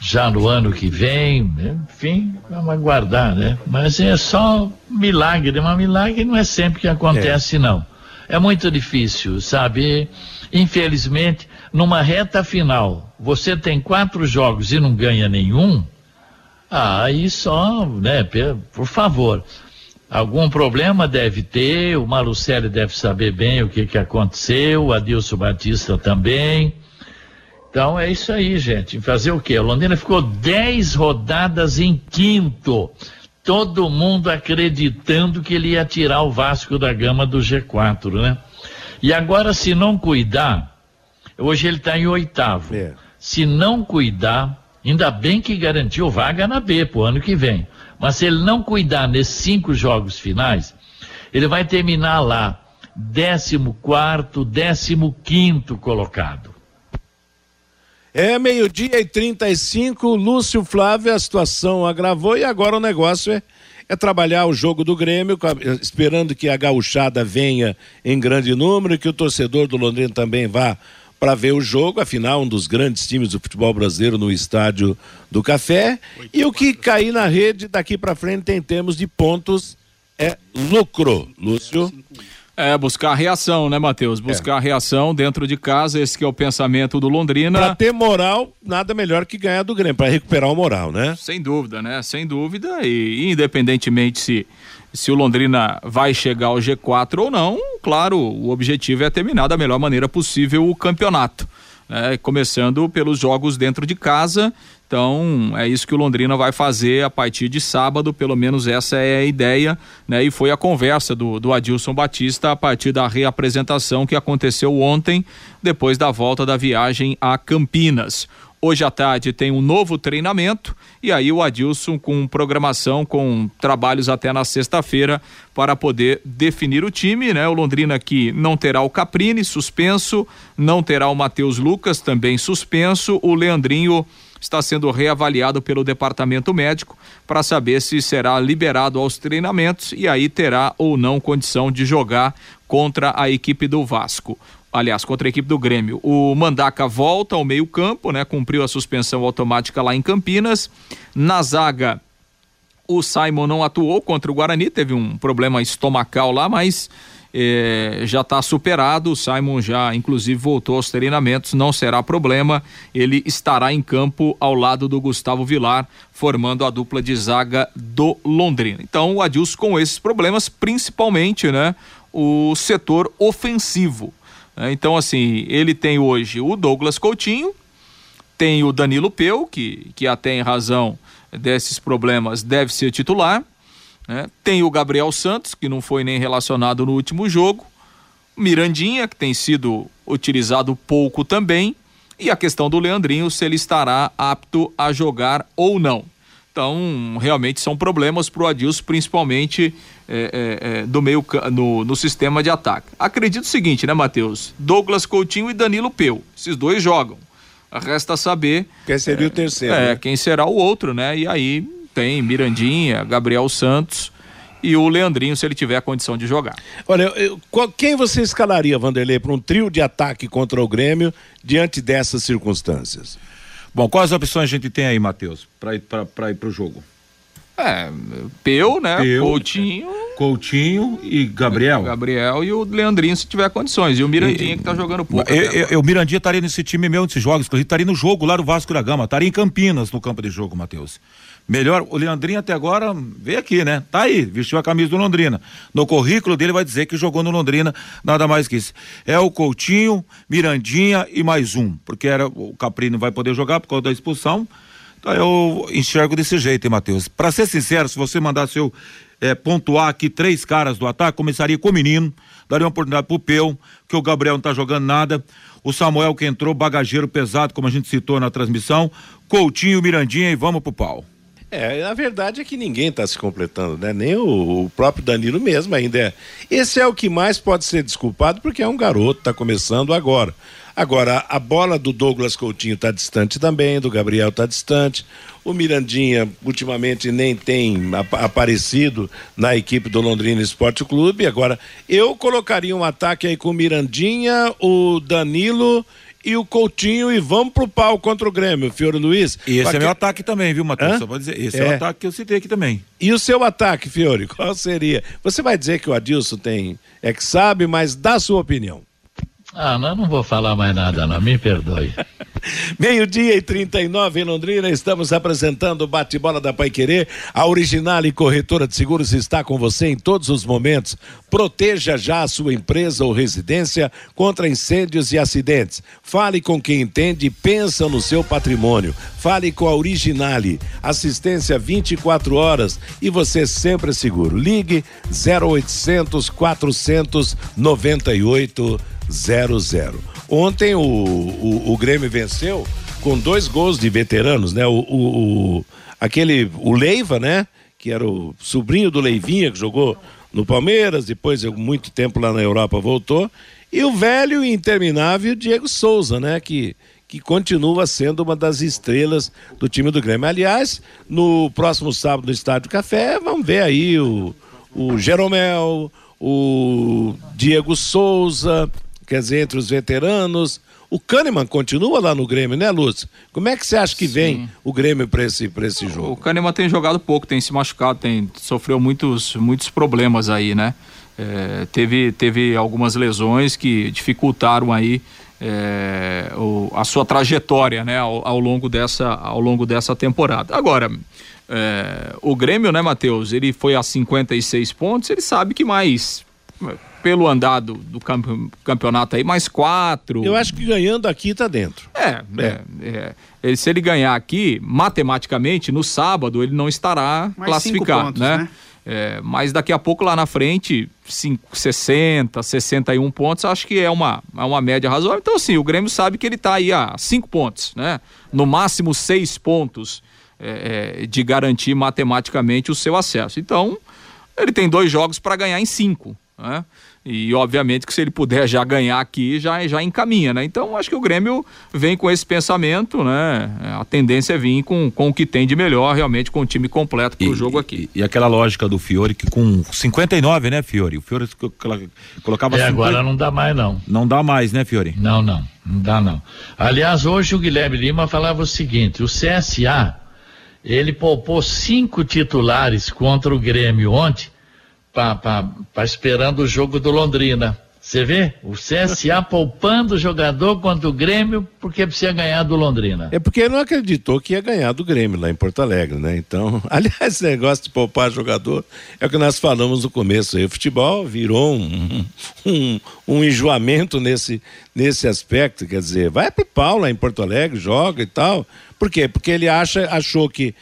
D: já no ano que vem, né? enfim, vamos aguardar, né? Mas é só milagre, mas milagre não é sempre que acontece, é. não. É muito difícil, sabe? Infelizmente, numa reta final, você tem quatro jogos e não ganha nenhum, ah, aí só, né, por favor. Algum problema deve ter, o Malucelli deve saber bem o que, que aconteceu, o Adilson Batista também. Então é isso aí, gente. Fazer o quê? A Londrina ficou 10 rodadas em quinto. Todo mundo acreditando que ele ia tirar o Vasco da gama do G4, né? E agora, se não cuidar, hoje ele está em oitavo. É. Se não cuidar, ainda bem que garantiu vaga na B pro ano que vem. Mas se ele não cuidar nesses cinco jogos finais, ele vai terminar lá, décimo quarto, décimo quinto colocado.
B: É meio-dia e 35, Lúcio Flávio, a situação agravou e agora o negócio é, é trabalhar o jogo do Grêmio, esperando que a gauchada venha em grande número, que o torcedor do Londrina também vá para ver o jogo, afinal, um dos grandes times do futebol brasileiro no estádio do Café. E o que cair na rede daqui para frente em termos de pontos é lucro, Lúcio.
F: É, buscar a reação, né, Matheus? Buscar é. a reação dentro de casa, esse que é o pensamento do Londrina.
B: Pra ter moral, nada melhor que ganhar do Grêmio, para recuperar o moral, né?
F: Sem dúvida, né? Sem dúvida. E independentemente se, se o Londrina vai chegar ao G4 ou não, claro, o objetivo é terminar da melhor maneira possível o campeonato. Né? Começando pelos jogos dentro de casa então, é isso que o Londrina vai fazer a partir de sábado, pelo menos essa é a ideia, né? E foi a conversa do, do Adilson Batista a partir da reapresentação que aconteceu ontem, depois da volta da viagem a Campinas. Hoje à tarde tem um novo treinamento e aí o Adilson com programação, com trabalhos até na sexta-feira para poder definir o time, né? O Londrina que não terá o Caprini suspenso, não terá o Matheus Lucas também suspenso, o Leandrinho está sendo reavaliado pelo departamento médico para saber se será liberado aos treinamentos e aí terá ou não condição de jogar contra a equipe do Vasco aliás, contra a equipe do Grêmio. O Mandaca volta ao meio-campo, né? Cumpriu a suspensão automática lá em Campinas. Na zaga, o Simon não atuou contra o Guarani, teve um problema estomacal lá, mas eh, já está superado. O Simon já, inclusive, voltou aos treinamentos, não será problema. Ele estará em campo ao lado do Gustavo Vilar, formando a dupla de zaga do Londrina. Então, o Adilson com esses problemas, principalmente, né, o setor ofensivo. Né? Então, assim, ele tem hoje o Douglas Coutinho, tem o Danilo Peu, que, que até em razão desses problemas deve ser titular. Né? Tem o Gabriel Santos, que não foi nem relacionado no último jogo. Mirandinha, que tem sido utilizado pouco também. E a questão do Leandrinho, se ele estará apto a jogar ou não. Então, realmente são problemas para o Adilson, principalmente é, é, é, do meio no, no sistema de ataque. Acredito o seguinte, né, Matheus? Douglas Coutinho e Danilo Peu. Esses dois jogam. Resta saber.
B: Quem seria o terceiro?
F: É, né? quem será o outro, né? E aí tem Mirandinha, Gabriel Santos e o Leandrinho, se ele tiver a condição de jogar.
B: Olha, eu, quem você escalaria, Vanderlei, para um trio de ataque contra o Grêmio diante dessas circunstâncias?
H: Bom, quais opções a gente tem aí, Matheus, para ir para o jogo?
F: É, Peu, né? Peu, Coutinho.
H: Coutinho e Gabriel.
F: Gabriel e o Leandrinho, se tiver condições. E o Mirandinha, e, que tá jogando pouco.
H: Eu, eu, o Mirandinha estaria nesse time meu, nesses jogos, inclusive estaria no jogo lá do Vasco da Gama, estaria em Campinas no campo de jogo, Matheus. Melhor, o Leandrinho até agora veio aqui, né? Tá aí, vestiu a camisa do Londrina. No currículo dele vai dizer que jogou no Londrina, nada mais que isso. É o Coutinho, Mirandinha e mais um, porque era o Caprino vai poder jogar por causa da expulsão. Então eu enxergo desse jeito, hein, Matheus? Para ser sincero, se você mandasse eu é, pontuar aqui três caras do ataque, começaria com o menino, daria uma oportunidade pro Peu, que o Gabriel não tá jogando nada. O Samuel que entrou, bagageiro pesado, como a gente citou na transmissão. Coutinho, Mirandinha e vamos pro pau.
B: É, a verdade é que ninguém está se completando, né? Nem o, o, próprio Danilo mesmo ainda é. Esse é o que mais pode ser desculpado porque é um garoto, está começando agora. Agora, a bola do Douglas Coutinho está distante também, do Gabriel está distante. O Mirandinha, ultimamente, nem tem ap aparecido na equipe do Londrina Esporte Clube. Agora, eu colocaria um ataque aí com o Mirandinha, o Danilo e o Coutinho e vamos pro pau contra o Grêmio, Fiore Luiz.
H: E esse é meu ataque também, viu, Matheus? Só pode dizer, esse é. é. o ataque que eu citei aqui também.
B: E o seu ataque, Fiore, qual seria? Você vai dizer que o Adilson tem, é que sabe, mas dá a sua opinião.
D: Ah, não, não vou falar mais nada, não, me perdoe.
B: Meio-dia e 39 em Londrina, estamos apresentando o bate-bola da Pai Querer. A original e corretora de seguros está com você em todos os momentos. Proteja já a sua empresa ou residência contra incêndios e acidentes. Fale com quem entende e pensa no seu patrimônio. Fale com a Originale. Assistência 24 horas e você sempre seguro. Ligue 0800 498 00. Ontem o, o, o, Grêmio venceu com dois gols de veteranos, né? O, o, o, aquele, o Leiva, né? Que era o sobrinho do Leivinha, que jogou no Palmeiras, depois muito tempo lá na Europa voltou. E o velho e interminável Diego Souza, né? Que, que continua sendo uma das estrelas do time do Grêmio. Aliás, no próximo sábado no Estádio Café, vamos ver aí o, o Jeromel, o Diego Souza, quer dizer, entre os veteranos. O Kahneman continua lá no Grêmio, né, Lúcio? Como é que você acha que Sim. vem o Grêmio para esse, esse jogo?
F: O Kahneman tem jogado pouco, tem se machucado, tem sofreu muitos, muitos problemas aí, né? é, teve, teve algumas lesões que dificultaram aí é, o, a sua trajetória né, ao, ao, longo dessa, ao longo dessa temporada. Agora, é, o Grêmio, né, Matheus? Ele foi a 56 pontos, ele sabe que mais pelo andado do campeonato aí, mais quatro.
B: Eu acho que ganhando aqui tá dentro.
F: É, é. é, é. se ele ganhar aqui, matematicamente, no sábado, ele não estará mais classificado, pontos, né? né? É, mas daqui a pouco lá na frente, 5, 60, 61 pontos, acho que é uma, é uma média razoável. Então, assim, o Grêmio sabe que ele está aí a 5 pontos, né? No máximo 6 pontos é, é, de garantir matematicamente o seu acesso. Então, ele tem dois jogos para ganhar em cinco. Né? E obviamente que se ele puder já ganhar aqui, já, já encaminha, né? Então acho que o Grêmio vem com esse pensamento, né? A tendência é vir com, com o que tem de melhor, realmente com o time completo para o jogo aqui.
H: E, e, aquela lógica do Fiore que com 59, né, Fiore? O Fiore colocava.
D: E é, 50... agora não dá mais, não.
H: Não dá mais, né, Fiore?
D: Não, não. Não dá, não. Aliás, hoje o Guilherme Lima falava o seguinte: o CSA ele poupou cinco titulares contra o Grêmio ontem para esperando o jogo do Londrina. Você vê? O CSA poupando o jogador contra o Grêmio porque precisa ganhar do Londrina.
B: É porque não acreditou que ia ganhar do Grêmio lá em Porto Alegre, né? Então, aliás, esse negócio de poupar jogador é o que nós falamos no começo aí. O futebol virou um, um, um enjoamento nesse, nesse aspecto. Quer dizer, vai pro pau lá em Porto Alegre, joga e tal. Por quê? Porque ele acha, achou que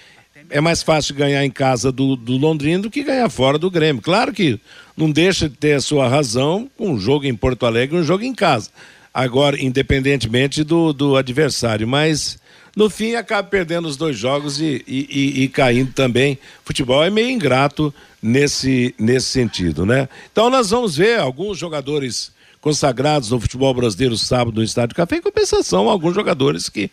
B: é mais fácil ganhar em casa do, do Londrina do que ganhar fora do Grêmio. Claro que não deixa de ter a sua razão um jogo em Porto Alegre um jogo em casa. Agora, independentemente do, do adversário, mas no fim acaba perdendo os dois jogos e, e, e, e, caindo também. Futebol é meio ingrato nesse, nesse sentido, né? Então nós vamos ver alguns jogadores consagrados no futebol brasileiro sábado no Estádio Café, em compensação alguns jogadores que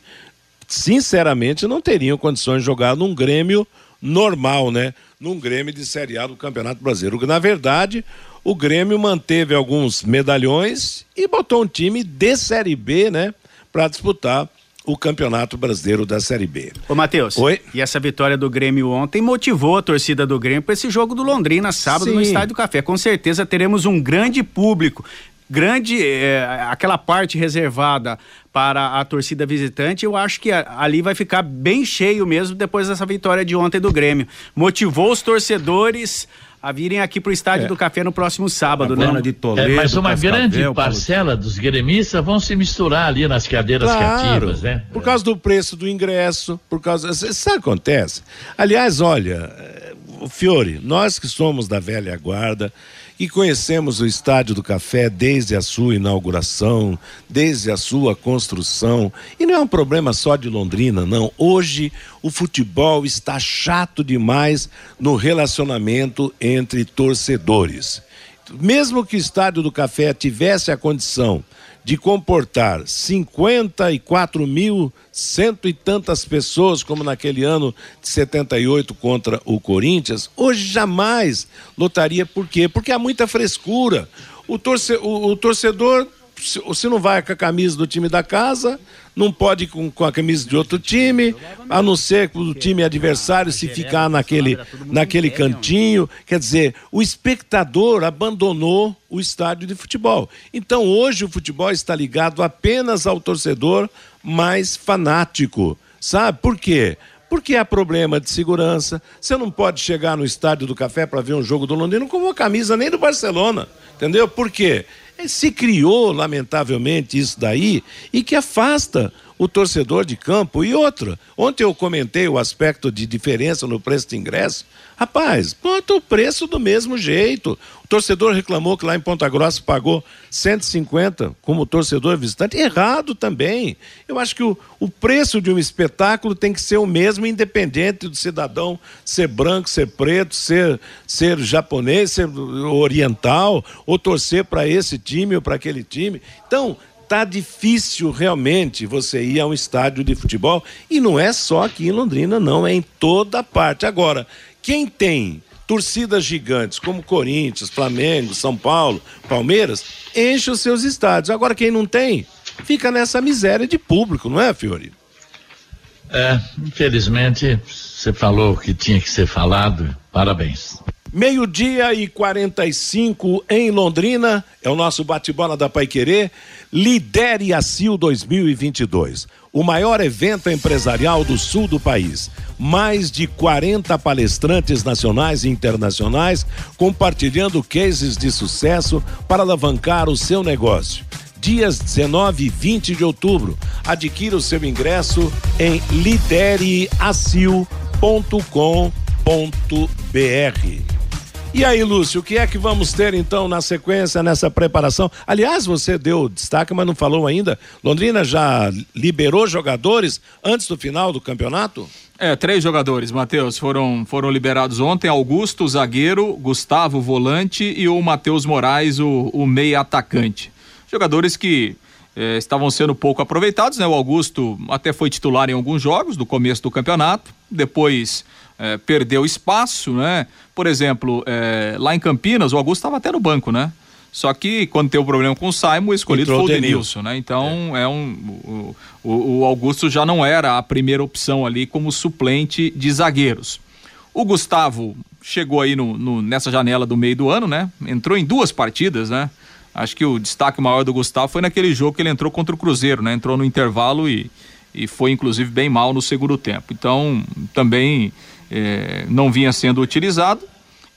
B: sinceramente, não teriam condições de jogar num Grêmio normal, né? Num Grêmio de Série A do Campeonato Brasileiro. Na verdade, o Grêmio manteve alguns medalhões e botou um time de Série B, né? Para disputar o Campeonato Brasileiro da Série B.
G: Ô, Matheus. Oi. E essa vitória do Grêmio ontem motivou a torcida do Grêmio para esse jogo do Londrina sábado Sim. no Estádio do Café. Com certeza teremos um grande público grande é, aquela parte reservada para a torcida visitante, eu acho que ali vai ficar bem cheio mesmo depois dessa vitória de ontem do Grêmio. Motivou os torcedores a virem aqui para o Estádio é. do Café no próximo sábado, né?
D: De Toledo, é, mas uma grande parcela dos gremistas vão se misturar ali nas cadeiras claro, cativas, né?
B: Por causa do preço do ingresso, por causa. Isso acontece. Aliás, olha, eh, Fiore, nós que somos da velha guarda, e conhecemos o Estádio do Café desde a sua inauguração, desde a sua construção. E não é um problema só de Londrina, não. Hoje o futebol está chato demais no relacionamento entre torcedores. Mesmo que o Estádio do Café tivesse a condição de comportar 54 mil, cento e tantas pessoas, como naquele ano de 78 contra o Corinthians, hoje jamais lotaria. Por quê? Porque há muita frescura. O, torce, o, o torcedor se não vai com a camisa do time da casa, não pode com, com a camisa de outro time, a não ser que o time adversário se ficar naquele, naquele cantinho. Quer dizer, o espectador abandonou o estádio de futebol. Então hoje o futebol está ligado apenas ao torcedor mais fanático. Sabe por quê? Porque há problema de segurança. Você não pode chegar no estádio do café para ver um jogo do Londrina com uma camisa nem do Barcelona. Entendeu? Por quê? Se criou, lamentavelmente, isso daí e que afasta o torcedor de campo. E outra, ontem eu comentei o aspecto de diferença no preço de ingresso. Rapaz, bota o preço do mesmo jeito. O torcedor reclamou que lá em Ponta Grossa pagou 150 como torcedor visitante. Errado também. Eu acho que o, o preço de um espetáculo tem que ser o mesmo, independente do cidadão ser branco, ser preto, ser, ser japonês, ser oriental, ou torcer para esse time ou para aquele time. Então, tá difícil realmente você ir a um estádio de futebol e não é só aqui em Londrina, não, é em toda parte. Agora, quem tem torcidas gigantes como Corinthians, Flamengo, São Paulo, Palmeiras, enche os seus estádios. Agora, quem não tem, fica nessa miséria de público, não é, Fiori?
D: É, infelizmente, você falou o que tinha que ser falado. Parabéns.
B: Meio-dia e 45 em Londrina, é o nosso bate-bola da Paiquerê. Lidere a CIL 2022, o maior evento empresarial do sul do país. Mais de 40 palestrantes nacionais e internacionais compartilhando cases de sucesso para alavancar o seu negócio. Dias 19 e 20 de outubro. Adquira o seu ingresso em lidereacil.com.br. E aí, Lúcio, o que é que vamos ter então na sequência, nessa preparação? Aliás, você deu destaque, mas não falou ainda. Londrina já liberou jogadores antes do final do campeonato?
F: É, três jogadores, Matheus, foram, foram liberados ontem: Augusto, zagueiro, Gustavo, volante e o Matheus Moraes, o, o meia atacante. Jogadores que eh, estavam sendo pouco aproveitados, né? O Augusto até foi titular em alguns jogos do começo do campeonato, depois é, perdeu espaço, né? Por exemplo, é, lá em Campinas, o Augusto estava até no banco, né? Só que quando teve o um problema com o Simon, o escolhido Entrou foi o Denilson, né? Então é, é um. O, o, Augusto já não era a primeira opção ali como suplente de zagueiros. O Gustavo chegou aí no, no, nessa janela do meio do ano, né? Entrou em duas partidas, né? Acho que o destaque maior do Gustavo foi naquele jogo que ele entrou contra o Cruzeiro, né? Entrou no intervalo e, e foi inclusive bem mal no segundo tempo. Então também é, não vinha sendo utilizado.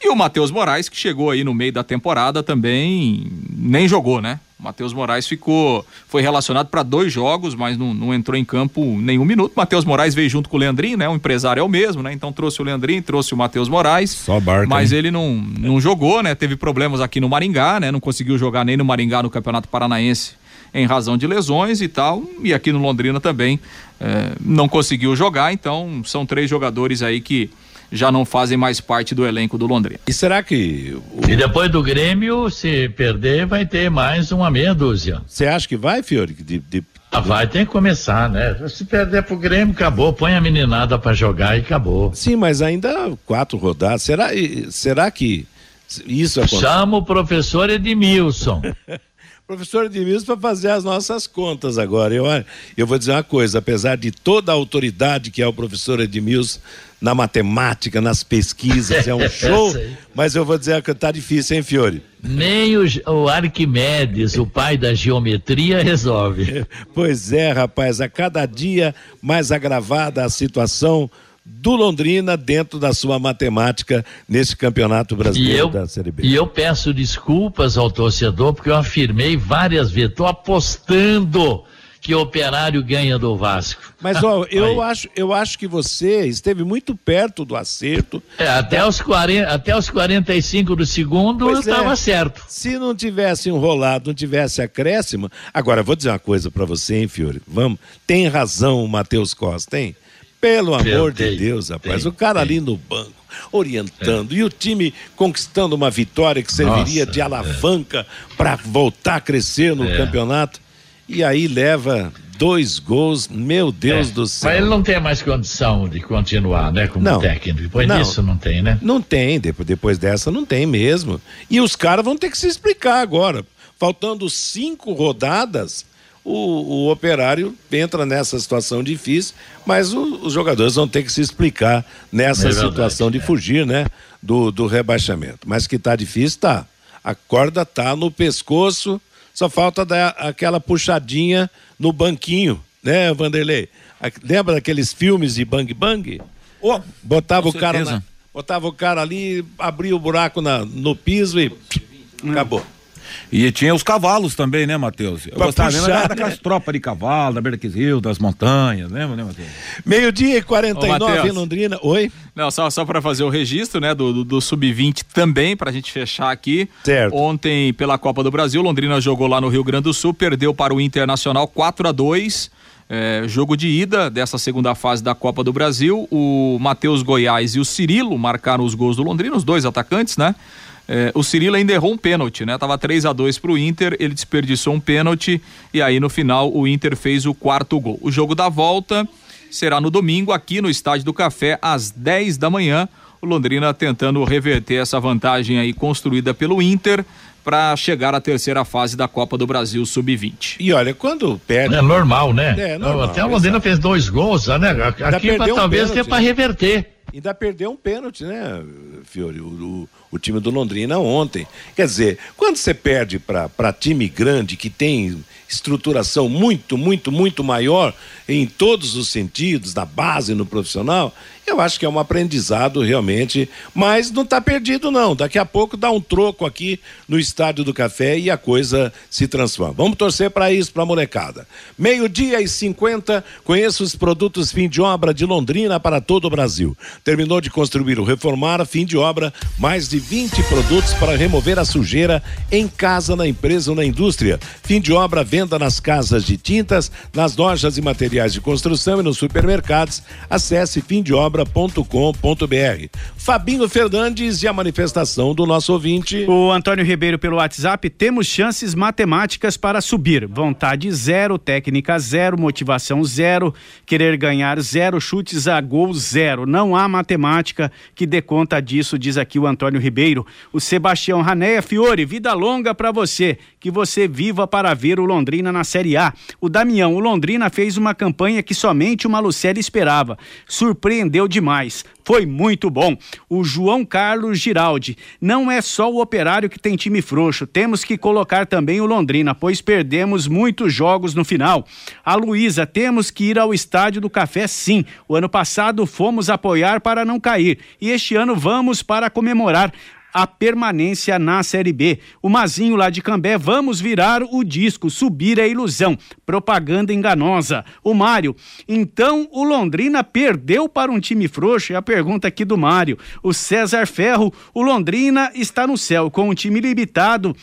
F: E o Matheus Moraes, que chegou aí no meio da temporada, também nem jogou, né? O Matheus Moraes ficou, foi relacionado para dois jogos, mas não, não, entrou em campo nenhum minuto. Matheus Moraes veio junto com o Leandrinho, né? O empresário é o mesmo, né? Então trouxe o Leandrinho, trouxe o Matheus Moraes.
H: Só barca,
F: Mas hein? ele não, não jogou, né? Teve problemas aqui no Maringá, né? Não conseguiu jogar nem no Maringá no Campeonato Paranaense em razão de lesões e tal. E aqui no Londrina também é, não conseguiu jogar, então são três jogadores aí que já não fazem mais parte do elenco do Londrina.
B: E será que.
D: O... E depois do Grêmio, se perder, vai ter mais uma meia dúzia.
B: Você acha que vai, Fiore? De, de...
D: Ah, vai, tem que começar, né? Se perder pro Grêmio, acabou. Põe a meninada para jogar e acabou.
B: Sim, mas ainda quatro rodadas. Será, será que isso acontece?
D: Chama o professor Edmilson.
B: Professor Edmilson para fazer as nossas contas agora. Eu, eu vou dizer uma coisa, apesar de toda a autoridade que é o professor Edmilson na matemática, nas pesquisas, é um show, mas eu vou dizer que tá difícil, hein, Fiore?
D: Nem o, o Arquimedes, o pai da geometria, resolve.
B: Pois é, rapaz, a cada dia mais agravada a situação do Londrina dentro da sua matemática nesse campeonato brasileiro eu, da Série B.
D: E eu peço desculpas ao torcedor porque eu afirmei várias vezes, estou apostando que o Operário ganha do Vasco.
B: Mas ó, eu acho, eu acho que você esteve muito perto do acerto.
D: É, até os 40, até os 45 do segundo pois eu estava é. certo.
B: Se não tivesse enrolado, não tivesse acréscimo. Agora vou dizer uma coisa para você, hein, Fiore. Vamos, tem razão o Matheus Costa, hein? Pelo amor de Deus, rapaz. O cara ali no banco, orientando, é. e o time conquistando uma vitória que serviria Nossa, de alavanca é. para voltar a crescer no é. campeonato. E aí leva dois gols, meu Deus é. do céu.
D: Mas ele não tem mais condição de continuar, né, como não, técnico. Depois não, disso não tem, né?
B: Não tem, depois, depois dessa não tem mesmo. E os caras vão ter que se explicar agora. Faltando cinco rodadas, o, o operário entra nessa situação difícil, mas o, os jogadores vão ter que se explicar nessa é situação de é. fugir, né? Do, do rebaixamento. Mas que tá difícil, tá. A corda tá no pescoço, só falta dar aquela puxadinha no banquinho, né, Vanderlei? lembra daqueles filmes de Bang Bang? Oh, botava o cara na, botava o cara ali, abria o buraco na, no piso e hum. acabou.
H: E tinha os cavalos também, né, Matheus? Eu pra gostava puxar, daquelas né? tropas de cavalo, da beira daqueles rios, das montanhas, lembra, né, Matheus?
B: Meio-dia e 49 em Londrina. Oi?
F: Não, só, só para fazer o registro, né, do, do, do Sub-20 também, pra gente fechar aqui.
B: Certo.
F: Ontem, pela Copa do Brasil, Londrina jogou lá no Rio Grande do Sul, perdeu para o Internacional 4 a 2 é, jogo de ida dessa segunda fase da Copa do Brasil. O Matheus Goiás e o Cirilo marcaram os gols do Londrina, os dois atacantes, né? É, o Cirilo ainda errou um pênalti, né? Tava 3 a 2 pro Inter, ele desperdiçou um pênalti e aí no final o Inter fez o quarto gol. O jogo da volta será no domingo aqui no Estádio do Café às 10 da manhã. O Londrina tentando reverter essa vantagem aí construída pelo Inter para chegar à terceira fase da Copa do Brasil Sub-20.
B: E olha, quando perde.
D: É normal, né? É, normal, Até o Londrina fez dois gols, né? Aqui pra, talvez um tenha para reverter.
B: Ainda perdeu um pênalti, né, Fiore? O, o, o time do Londrina ontem. Quer dizer, quando você perde para time grande que tem estruturação muito, muito, muito maior em todos os sentidos, na base, no profissional, eu acho que é um aprendizado realmente, mas não está perdido não. Daqui a pouco dá um troco aqui no Estádio do Café e a coisa se transforma. Vamos torcer para isso, para a molecada. Meio-dia e 50, conheça os produtos fim de obra de Londrina para todo o Brasil. Terminou de construir ou reformar, fim de obra, mais de 20 produtos para remover a sujeira em casa, na empresa ou na indústria. Fim de obra, venda nas casas de tintas, nas lojas e materiais de construção e nos supermercados. Acesse fim de obra obra.com.br. Fabinho Fernandes e a manifestação do nosso ouvinte.
G: O Antônio Ribeiro pelo WhatsApp, temos chances matemáticas para subir. Vontade zero, técnica zero, motivação zero, querer ganhar zero, chutes a gol zero. Não há matemática que dê conta disso, diz aqui o Antônio Ribeiro. O Sebastião Ranéia Fiore, vida longa para você, que você viva para ver o Londrina na Série A. O Damião, o Londrina fez uma campanha que somente o Malucelli esperava. Surpreendeu demais. Foi muito bom. O João Carlos Giraldi. Não é só o operário que tem time frouxo. Temos que colocar também o Londrina, pois perdemos muitos jogos no final. A Luísa, temos que ir ao estádio do Café sim. O ano passado fomos apoiar para não cair. E este ano vamos para comemorar a permanência na Série B. O Mazinho lá de Cambé, vamos virar o disco, subir a ilusão. Propaganda enganosa. O Mário, então o Londrina perdeu para um time frouxo? É a pergunta aqui do Mário. O César Ferro, o Londrina está no céu com um time limitado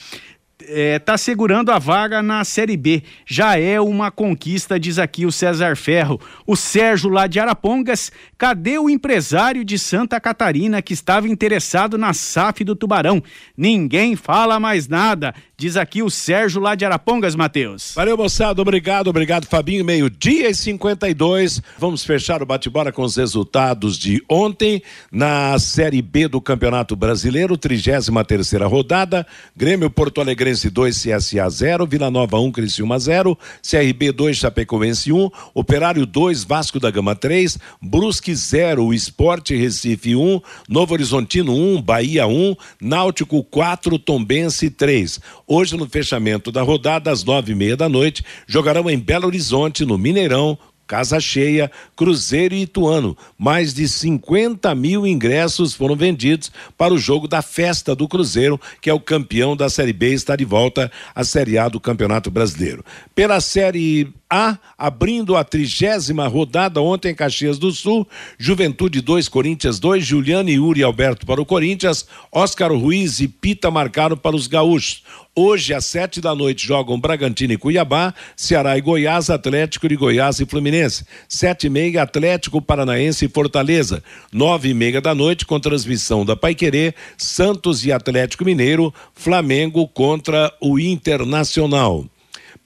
G: está é, segurando a vaga na Série B. Já é uma conquista, diz aqui o César Ferro. O Sérgio lá de Arapongas, cadê o empresário de Santa Catarina que estava interessado na SAF do Tubarão? Ninguém fala mais nada, diz aqui o Sérgio lá de Arapongas, Matheus.
B: Valeu, moçada, obrigado, obrigado, Fabinho. Meio-dia e 52. Vamos fechar o bate-bola com os resultados de ontem na Série B do Campeonato Brasileiro, 33 terceira rodada. Grêmio Porto Alegre Fluminense 2, CSA 0, Vila Nova 1, um, Criciúma 0, CRB 2, Chapecoense 1, um, Operário 2, Vasco da Gama 3, Brusque 0, Esporte Recife 1, um, Novo Horizontino 1, Bahia 1, Náutico 4, Tombense 3. Hoje, no fechamento da rodada, às nove e meia da noite, jogarão em Belo Horizonte, no Mineirão, Casa cheia, Cruzeiro e Ituano. Mais de 50 mil ingressos foram vendidos para o jogo da festa do Cruzeiro, que é o campeão da Série B e está de volta à Série A do Campeonato Brasileiro. Pela Série a, abrindo a trigésima rodada ontem em Caxias do Sul, Juventude 2, Corinthians 2, Juliano e Yuri Alberto para o Corinthians, Oscar Ruiz e Pita marcaram para os gaúchos. Hoje, às sete da noite, jogam Bragantino e Cuiabá, Ceará e Goiás, Atlético de Goiás e Fluminense. Sete e meia, Atlético Paranaense e Fortaleza. Nove e meia da noite, com transmissão da Paiquerê, Santos e Atlético Mineiro, Flamengo contra o Internacional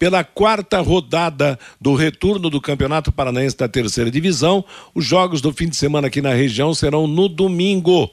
B: pela quarta rodada do retorno do Campeonato Paranaense da Terceira Divisão. Os jogos do fim de semana aqui na região serão no domingo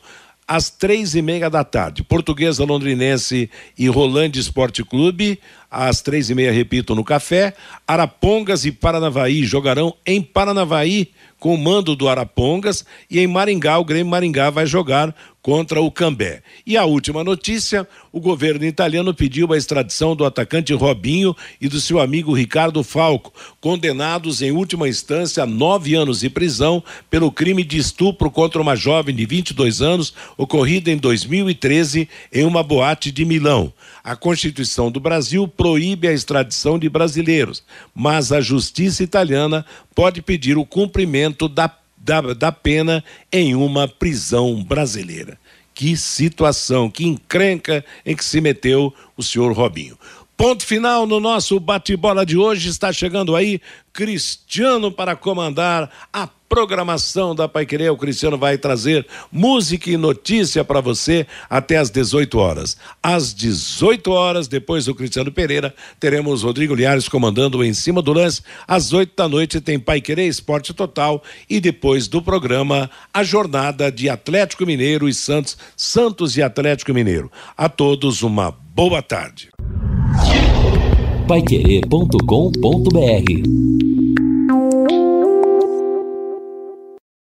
B: às três e meia da tarde. Portuguesa Londrinense e Rolândia Esporte Clube, às três e meia, repito, no Café. Arapongas e Paranavaí jogarão em Paranavaí com o mando do Arapongas e em Maringá, o Grêmio Maringá vai jogar contra o Cambé. E a última notícia: o governo italiano pediu a extradição do atacante Robinho e do seu amigo Ricardo Falco, condenados em última instância a nove anos de prisão pelo crime de estupro contra uma jovem de 22 anos ocorrida em 2013 em uma boate de Milão. A Constituição do Brasil proíbe a extradição de brasileiros, mas a justiça italiana pode pedir o cumprimento da da, da pena em uma prisão brasileira. Que situação, que encrenca em que se meteu o senhor Robinho. Ponto final no nosso bate-bola de hoje. Está chegando aí Cristiano para comandar a programação da Pai Querer. O Cristiano vai trazer música e notícia para você até às 18 horas. Às 18 horas, depois do Cristiano Pereira, teremos Rodrigo Liares comandando em cima do lance. Às 8 da noite tem Pai Querer Esporte Total e depois do programa a jornada de Atlético Mineiro e Santos, Santos e Atlético Mineiro. A todos uma boa tarde
A: paiquerê.com.br